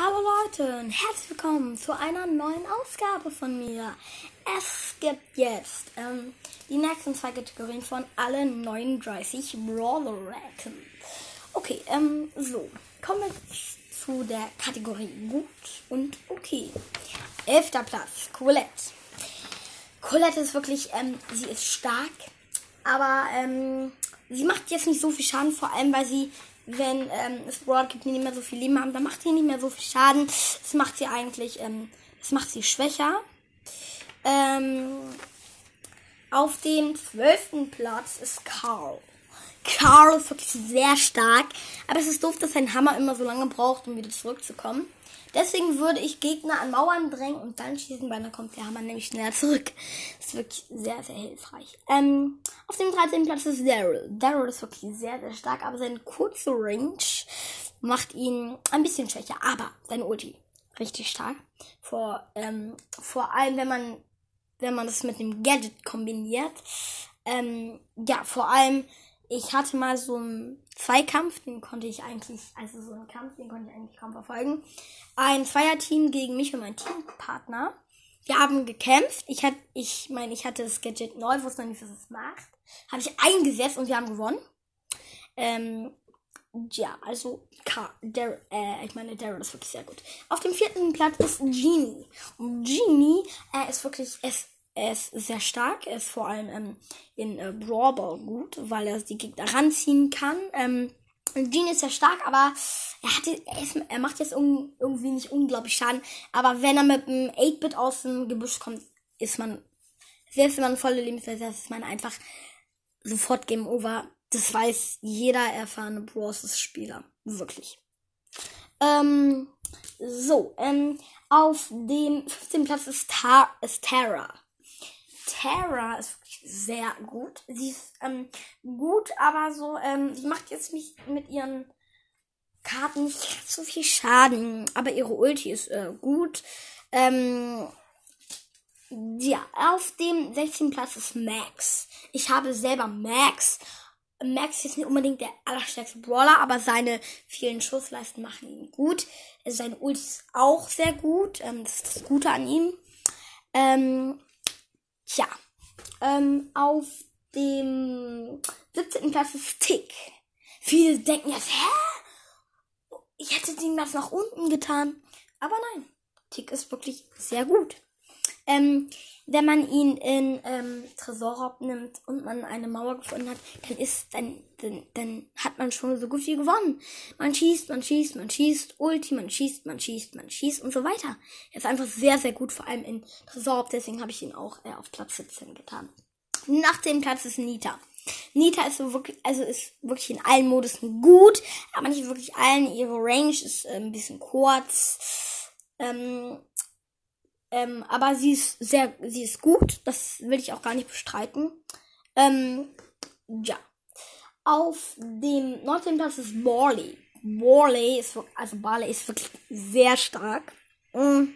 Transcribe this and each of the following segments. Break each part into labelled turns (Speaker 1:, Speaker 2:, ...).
Speaker 1: Hallo Leute und herzlich willkommen zu einer neuen Ausgabe von mir. Es gibt jetzt ähm, die nächsten zwei Kategorien von alle 39 Brawler-Raten. Okay, ähm, so. Kommen wir zu der Kategorie gut und okay. Elfter Platz, Colette. Colette ist wirklich, ähm, sie ist stark, aber ähm, sie macht jetzt nicht so viel Schaden, vor allem weil sie wenn ähm, es die nicht mehr so viel Leben haben, dann macht sie nicht mehr so viel Schaden. Das macht sie eigentlich, ähm, das macht sie schwächer. Ähm, auf dem zwölften Platz ist Carl. Carl ist wirklich sehr stark, aber es ist doof, dass sein Hammer immer so lange braucht, um wieder zurückzukommen. Deswegen würde ich Gegner an Mauern drängen und dann schießen, weil dann kommt der Hammer nämlich schneller zurück. Das ist wirklich sehr, sehr hilfreich. Ähm, auf dem 13. Platz ist Daryl. Daryl ist wirklich sehr, sehr stark, aber seine kurze Range macht ihn ein bisschen schwächer. Aber seine Ulti richtig stark. Vor, ähm, vor allem, wenn man, wenn man das mit dem Gadget kombiniert. Ähm, ja, vor allem, ich hatte mal so einen Zweikampf, den konnte ich eigentlich, also so einen Kampf, den konnte ich eigentlich kaum verfolgen. Ein Zweierteam gegen mich und meinen Teampartner. Wir haben gekämpft. Ich hatte, ich meine, ich hatte das Gadget neu, wusste noch nicht, was es macht. Habe ich eingesetzt und wir haben gewonnen. Ähm, ja, also K, äh, ich meine, Daryl ist wirklich sehr gut. Auf dem vierten Platz ist Genie. Und Genie äh, ist wirklich, es er ist sehr stark. Er ist vor allem ähm, in äh, Brawl gut, weil er die Gegner ranziehen kann. Ähm, Genie ist sehr stark, aber er, hat, er, ist, er macht jetzt un, irgendwie nicht unglaublich Schaden. Aber wenn er mit einem 8-Bit aus dem Gebüsch kommt, ist man, selbst wenn man volle Lebensweise hat, ist man einfach sofort Game Over. Das weiß jeder erfahrene Bros. Spieler. Wirklich. Ähm, so, ähm, auf dem 15. Platz ist, Tar ist Terra. Terra ist sehr gut. Sie ist ähm, gut, aber so, ähm, sie macht jetzt nicht mit ihren Karten nicht so viel Schaden. Aber ihre Ulti ist äh, gut. Ähm, ja, auf dem 16. Platz ist Max. Ich habe selber Max. Max ist nicht unbedingt der allerstärkste Brawler, aber seine vielen Schussleisten machen ihn gut. Seine Ulti ist auch sehr gut. Ähm, das ist das Gute an ihm. Ähm, Tja, ähm, auf dem 17. Platz ist Tick. Viele denken jetzt, hä? Ich hätte den das nach unten getan. Aber nein, Tick ist wirklich sehr gut. Ähm, wenn man ihn in ähm, Tresorraub nimmt und man eine Mauer gefunden hat, dann ist, dann, dann, dann hat man schon so gut wie gewonnen. Man schießt, man schießt, man schießt, Ulti, man schießt, man schießt, man schießt und so weiter. Er ist einfach sehr, sehr gut, vor allem in Tresorraub, deswegen habe ich ihn auch äh, auf Platz 17 getan. Nach dem Platz ist Nita. Nita ist so wirklich, also ist wirklich in allen Modusen gut, aber nicht wirklich allen. Ihre Range ist äh, ein bisschen kurz. Ähm, ähm, aber sie ist sehr, sie ist gut. Das will ich auch gar nicht bestreiten. Ähm, ja. Auf dem 19. Platz ist Barley. Barley ist, also Barley ist wirklich sehr stark. Mhm.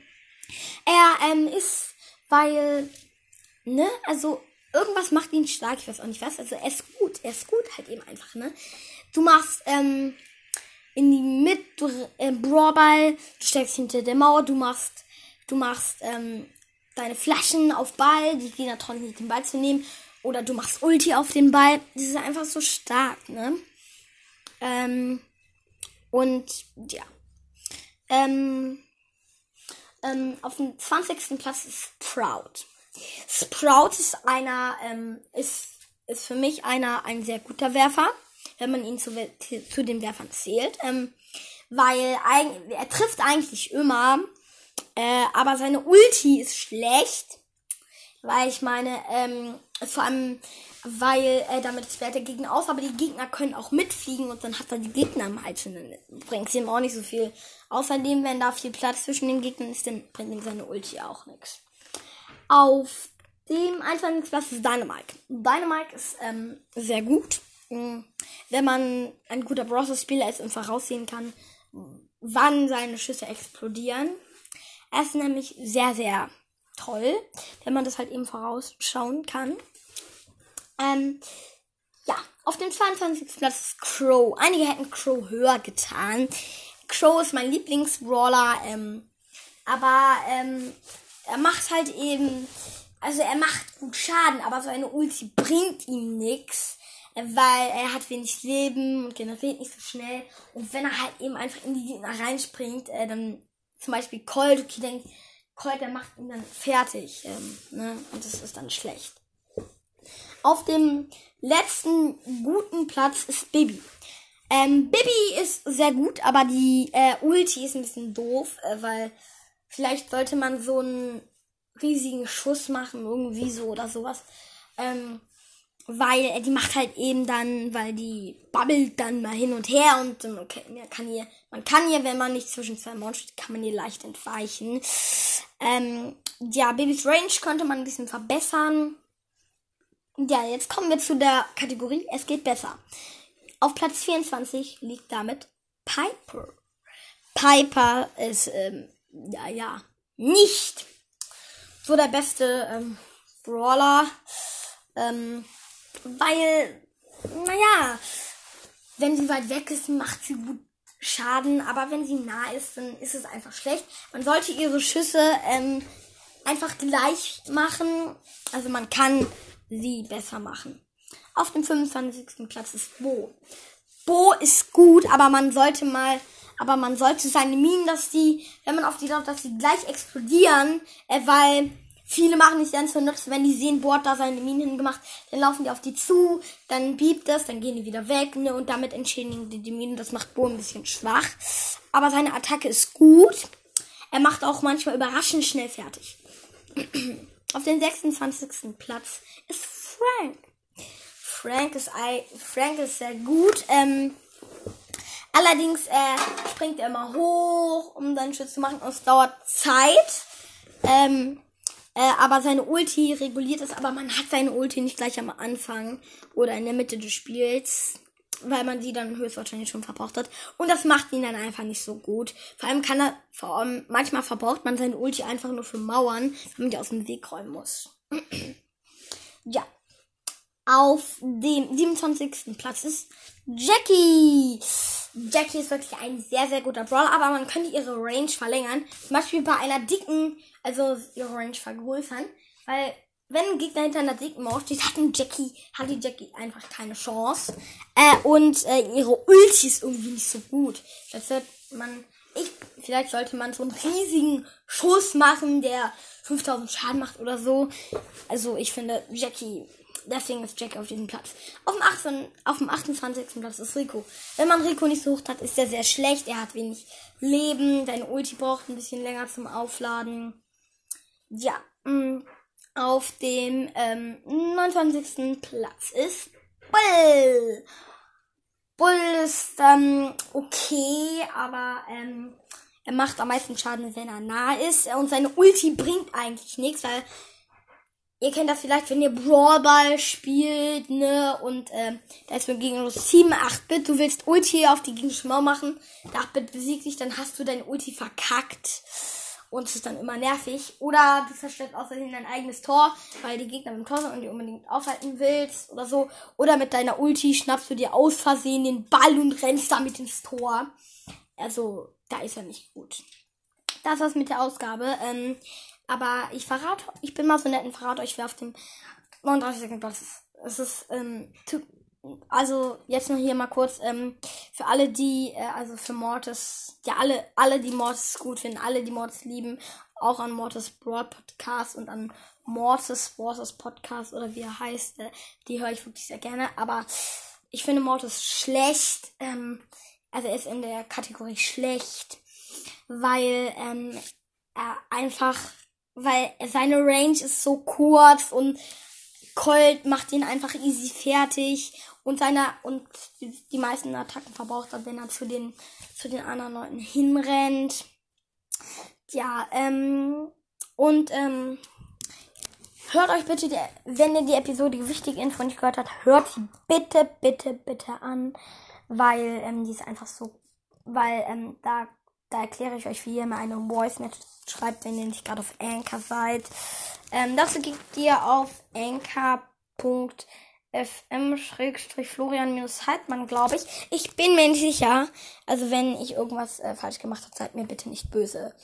Speaker 1: Er ähm, ist, weil, ne, also irgendwas macht ihn stark, ich weiß auch nicht was. Also er ist gut, er ist gut halt eben einfach, ne. Du machst, ähm, in die Mitte, äh, Brawlball, du steckst hinter der Mauer, du machst Du machst ähm, deine Flaschen auf Ball, die Gegner nicht den Ball zu nehmen. Oder du machst Ulti auf den Ball. Das ist einfach so stark, ne? Ähm, und ja. Ähm, ähm, auf dem 20. Platz ist Sprout. Sprout ist einer, ähm, ist, ist für mich einer, ein sehr guter Werfer, wenn man ihn zu, zu den Werfern zählt. Ähm, weil er trifft eigentlich immer, äh, aber seine Ulti ist schlecht. Weil ich meine, ähm, vor allem, weil äh, damit sperrt der Gegner aus, aber die Gegner können auch mitfliegen und dann hat er die Gegner im Hals und dann bringt ihm auch nicht so viel. Außerdem, wenn da viel Platz zwischen den Gegnern ist, dann bringt ihm seine Ulti auch nichts. Auf dem 21. Platz ist Dynamite. Dynamite ist ähm, sehr gut, mm, wenn man ein guter Browser-Spieler ist und voraussehen kann, wann seine Schüsse explodieren. Er ist nämlich sehr, sehr toll, wenn man das halt eben vorausschauen kann. Ähm, ja, auf dem 22. Platz ist Crow. Einige hätten Crow höher getan. Crow ist mein Lieblingsbrawler, ähm, aber ähm, er macht halt eben, also er macht gut Schaden, aber so eine Ulti bringt ihm nichts, weil er hat wenig Leben und generiert nicht so schnell. Und wenn er halt eben einfach in die Gegner reinspringt, äh, dann zum Beispiel Colt, okay, denkt, Colt, der macht ihn dann fertig, ähm, ne? Und das ist dann schlecht. Auf dem letzten guten Platz ist Bibi. Ähm, Bibi ist sehr gut, aber die äh, Ulti ist ein bisschen doof, äh, weil vielleicht sollte man so einen riesigen Schuss machen, irgendwie so oder sowas. Ähm, weil äh, die macht halt eben dann, weil die babbelt dann mal hin und her und ähm, okay, man kann hier, man kann hier, wenn man nicht zwischen zwei Monstern steht, kann man hier leicht entweichen. Ähm, ja, Babys Range könnte man ein bisschen verbessern. Ja, jetzt kommen wir zu der Kategorie Es geht besser. Auf Platz 24 liegt damit Piper. Piper ist, ähm, ja, ja, nicht so der beste ähm, Brawler. Ähm, weil, naja, wenn sie weit weg ist, macht sie gut Schaden, aber wenn sie nah ist, dann ist es einfach schlecht. Man sollte ihre Schüsse ähm, einfach gleich machen. Also man kann sie besser machen. Auf dem 25. Platz ist Bo. Bo ist gut, aber man sollte mal, aber man sollte seine Minen, dass die, wenn man auf die drauf, dass sie gleich explodieren, äh, weil Viele machen nicht ganz so nutzen, wenn die sehen, Board da seine Minen hingemacht, dann laufen die auf die zu, dann biebt es, dann gehen die wieder weg, ne, und damit entschädigen die die Minen. Das macht Bo ein bisschen schwach. Aber seine Attacke ist gut. Er macht auch manchmal überraschend schnell fertig. auf dem 26. Platz ist Frank. Frank ist, Frank ist sehr gut. Ähm, allerdings äh, springt er immer hoch, um seinen Schutz zu machen. Und es dauert Zeit. Ähm, äh, aber seine Ulti reguliert es, aber man hat seine Ulti nicht gleich am Anfang oder in der Mitte des Spiels, weil man sie dann höchstwahrscheinlich schon verbraucht hat. Und das macht ihn dann einfach nicht so gut. Vor allem kann er, vor allem, manchmal verbraucht man seine Ulti einfach nur für Mauern, man die aus dem Weg räumen muss. ja. Auf dem 27. Platz ist Jackie. Jackie ist wirklich ein sehr, sehr guter Brawler, aber man könnte ihre Range verlängern. Zum Beispiel bei einer dicken, also ihre Range vergrößern. Weil, wenn ein Gegner hinter einer dicken Mauer steht, hat, ein Jackie, hat die Jackie einfach keine Chance. Äh, und äh, ihre Ulti ist irgendwie nicht so gut. Das wird man, ich, vielleicht sollte man so einen riesigen Schuss machen, der 5000 Schaden macht oder so. Also, ich finde, Jackie deswegen ist Jack auf diesem Platz. Auf dem, 18, auf dem 28. Platz ist Rico. Wenn man Rico nicht sucht hat, ist er sehr schlecht. Er hat wenig Leben. Dein Ulti braucht ein bisschen länger zum Aufladen. Ja. Mm, auf dem ähm, 29. Platz ist Bull. Bull ist ähm, okay, aber ähm, er macht am meisten Schaden, wenn er nah ist. Und seine Ulti bringt eigentlich nichts, weil Ihr kennt das vielleicht, wenn ihr Brawlball spielt, ne? Und ähm, da ist mit Gegnerlos 7, 8-Bit. Du willst Ulti auf die Mauer machen. Der 8-Bit besiegt dich, dann hast du dein Ulti verkackt. Und es ist dann immer nervig. Oder du zerstörst außerdem dein eigenes Tor, weil die Gegner im Tor sind und die unbedingt aufhalten willst oder so. Oder mit deiner Ulti schnappst du dir aus Versehen den Ball und rennst damit ins Tor. Also, da ist er nicht gut. Das war's mit der Ausgabe. Ähm, aber ich verrate, ich bin mal so nett und verrate euch, wer auf dem 39. Platz ist. Es ist, ähm, also jetzt noch hier mal kurz, ähm, für alle, die, äh, also für Mortis, ja, alle, alle, die Mortis gut finden, alle, die Mortis lieben, auch an Mortis Broad Podcast und an Mortis Mortis Podcast oder wie er heißt, äh, die höre ich wirklich sehr gerne, aber ich finde Mortis schlecht, ähm, also er ist in der Kategorie schlecht, weil, ähm, er einfach weil seine Range ist so kurz und Colt macht ihn einfach easy fertig und seine und die, meisten Attacken verbraucht er, wenn er zu den zu den anderen Leuten hinrennt. Ja, ähm und ähm hört euch bitte, die, wenn ihr die Episode wichtige Info nicht gehört habt, hört sie bitte, bitte, bitte an, weil ähm, die ist einfach so, weil ähm, da da erkläre ich euch, wie ihr mal eine Voice Message schreibt, wenn ihr nicht gerade auf Anchor seid. Ähm, dazu geht ihr auf anchor.fm FM-Florian-Heidmann, glaube ich. Ich bin mir nicht sicher. Also wenn ich irgendwas äh, falsch gemacht habe, seid mir bitte nicht böse.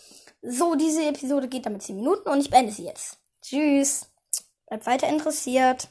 Speaker 1: So, diese Episode geht damit 10 Minuten und ich beende sie jetzt. Tschüss. Bleibt weiter interessiert.